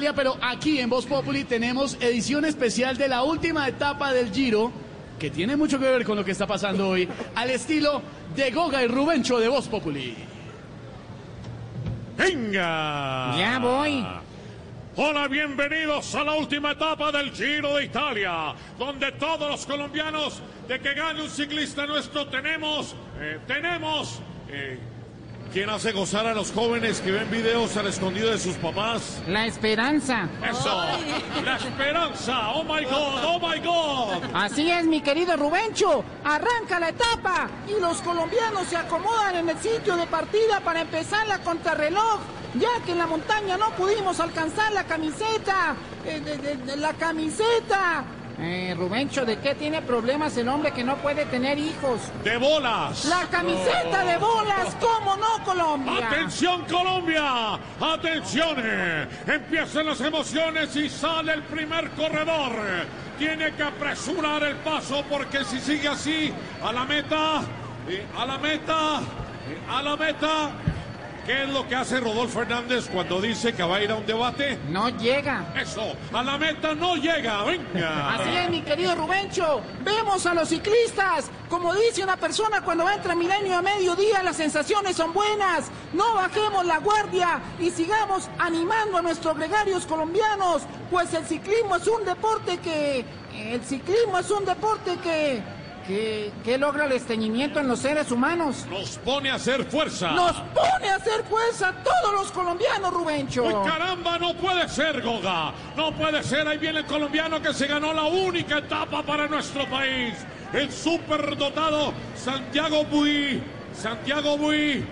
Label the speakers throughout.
Speaker 1: Pero aquí en Voz Populi tenemos edición especial de la última etapa del Giro, que tiene mucho que ver con lo que está pasando hoy, al estilo de Goga y Rubencho de Voz Populi.
Speaker 2: ¡Venga!
Speaker 3: Ya voy.
Speaker 2: Hola, bienvenidos a la última etapa del Giro de Italia, donde todos los colombianos de que gane un ciclista nuestro tenemos, eh, tenemos, eh, ¿quién hace gozar a los jóvenes que ven videos al escondido de sus papás?
Speaker 3: La esperanza.
Speaker 2: Eso, la esperanza, oh my god, oh my god.
Speaker 3: Así es, mi querido Rubencho. Arranca la etapa y los colombianos se acomodan en el sitio de partida para empezar la contrarreloj. Ya que en la montaña no pudimos alcanzar la camiseta. eh, de- de- de la camiseta. Eh, Rubencho, ¿de qué tiene problemas el hombre que no puede tener hijos?
Speaker 2: De bolas.
Speaker 3: La camiseta de bolas, ¿cómo no, Colombia?
Speaker 2: ¡Atención Colombia! ¡Atención! Empiezan las emociones y sale el primer corredor. Tiene que apresurar el paso porque si sigue así, a la meta, eh, a la meta, eh, a la meta. ¿Qué es lo que hace Rodolfo Hernández cuando dice que va a ir a un debate?
Speaker 3: No llega.
Speaker 2: Eso, a la meta no llega, venga.
Speaker 3: Así es, mi querido Rubencho. Vemos a los ciclistas. Como dice una persona cuando entra Milenio a mediodía, las sensaciones son buenas. No bajemos la guardia y sigamos animando a nuestros gregarios colombianos. Pues el ciclismo es un deporte que... El ciclismo es un deporte que... Que logra el esteñimiento en los seres humanos.
Speaker 2: Nos pone a hacer fuerza.
Speaker 3: Nos pone a hacer fuerza a todos los colombianos, Rubencho.
Speaker 2: ¡Uy, caramba! No puede ser, Goga. No puede ser. Ahí viene el colombiano que se ganó la única etapa para nuestro país. El superdotado Santiago Bui. Santiago Bui.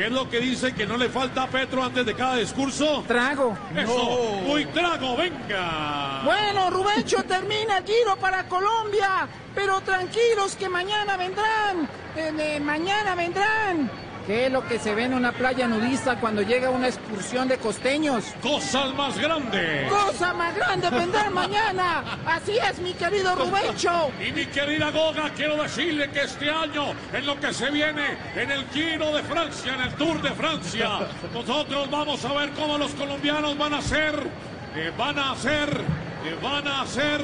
Speaker 2: ¿Qué es lo que dice que no le falta a Petro antes de cada discurso?
Speaker 3: Trago.
Speaker 2: Eso. Bui trago, venga.
Speaker 3: Bueno, Rubencho termina el giro para Colombia, pero tranquilos que mañana vendrán, eh, eh, mañana vendrán. ¿Qué es lo que se ve en una playa nudista cuando llega una excursión de costeños?
Speaker 2: Cosas más grandes.
Speaker 3: Cosa más grande vendrán mañana. Así es, mi querido Rubencho.
Speaker 2: Y mi querida Goga, quiero decirle que este año, en lo que se viene, en el Giro de Francia, en el Tour de Francia, nosotros vamos a ver cómo los colombianos van a hacer, eh, van a hacer, eh, van a hacer,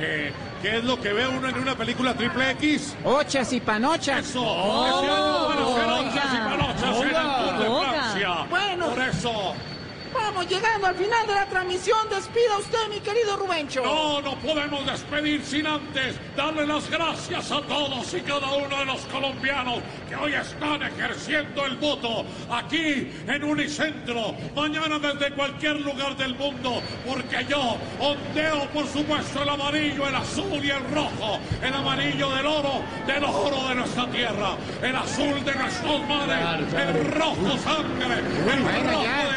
Speaker 2: eh, ¿qué es lo que ve uno en una película triple X?
Speaker 3: Ochas y panochas.
Speaker 2: Eso, año van a ser ochas y panochas en el Tour de. Francia.
Speaker 3: Bueno.
Speaker 2: Por eso,
Speaker 3: Vamos llegando al final de la transmisión. Despida usted, mi querido Rubencho.
Speaker 2: No, no podemos despedir sin antes darle las gracias a todos y cada uno de los colombianos que hoy están ejerciendo el voto aquí en Unicentro, mañana desde cualquier lugar del mundo, porque yo ondeo por supuesto el amarillo, el azul y el rojo, el amarillo del oro, del oro de nuestra tierra, el azul de nuestros mares, el rojo sangre, el rojo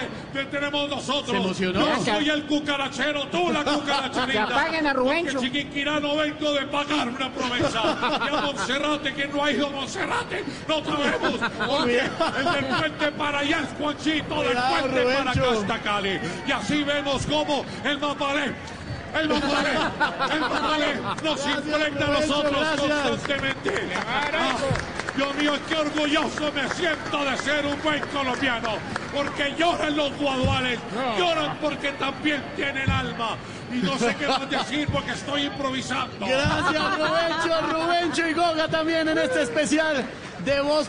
Speaker 2: tenemos nosotros.
Speaker 1: Se emocionó.
Speaker 2: Yo soy el cucarachero, tú la cucaracherita.
Speaker 3: Que apaguen a Rubencho.
Speaker 2: Porque Chiquinquirá no vengo de pagar una promesa. Y a Monserrate, que no ha ido a Monserrate, no sabemos. Porque el del puente para allá es Juanchito, del puente para acá está Cali. Y así vemos cómo el Mapalé. El Mapalé, el Mapalé nos impregna a nosotros
Speaker 1: gracias.
Speaker 2: constantemente. Dios mío, qué orgulloso me siento de ser un buen colombiano, porque lloran los guaduales, lloran porque también tienen alma. Y no sé qué más decir porque estoy improvisando.
Speaker 1: Gracias, Rubencho, Rubencho y Goga también en este especial de Voz.